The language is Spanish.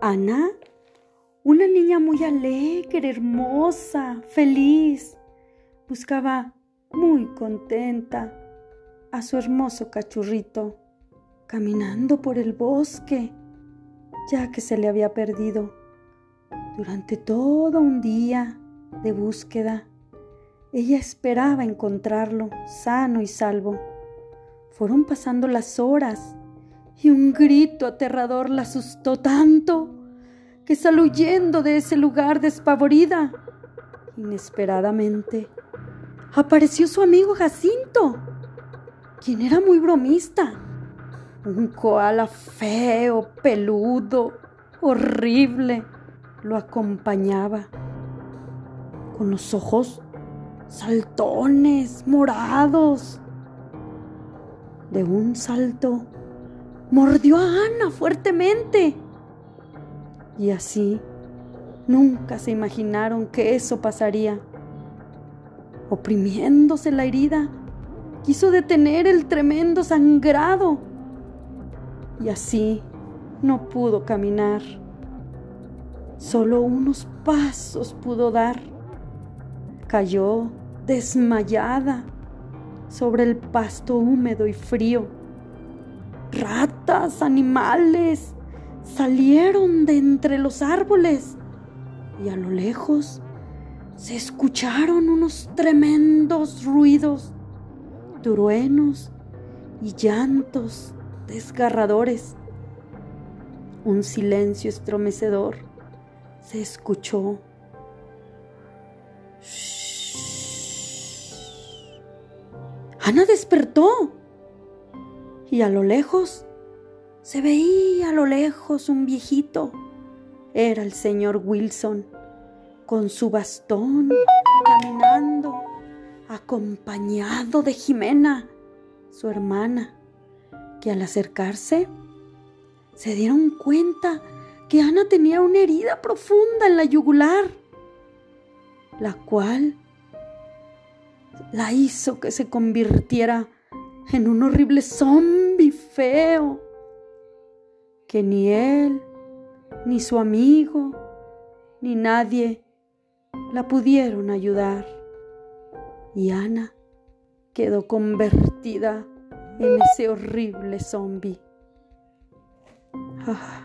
Ana, una niña muy alegre, hermosa, feliz, buscaba muy contenta a su hermoso cachurrito, caminando por el bosque, ya que se le había perdido durante todo un día de búsqueda. Ella esperaba encontrarlo sano y salvo. Fueron pasando las horas y un grito aterrador la asustó tanto que salió huyendo de ese lugar despavorida. Inesperadamente apareció su amigo Jacinto, quien era muy bromista. Un koala feo, peludo, horrible, lo acompañaba. Con los ojos saltones, morados. De un salto, mordió a Ana fuertemente. Y así, nunca se imaginaron que eso pasaría. Oprimiéndose la herida, quiso detener el tremendo sangrado. Y así no pudo caminar. Solo unos pasos pudo dar. Cayó desmayada sobre el pasto húmedo y frío. Ratas, animales, salieron de entre los árboles y a lo lejos se escucharon unos tremendos ruidos, truenos y llantos desgarradores. Un silencio estremecedor se escuchó. Ana despertó y a lo lejos se veía a lo lejos un viejito. Era el señor Wilson con su bastón caminando acompañado de Jimena, su hermana, que al acercarse se dieron cuenta que Ana tenía una herida profunda en la yugular, la cual la hizo que se convirtiera en un horrible zombie feo que ni él, ni su amigo, ni nadie la pudieron ayudar. Y Ana quedó convertida en ese horrible zombi. Ah.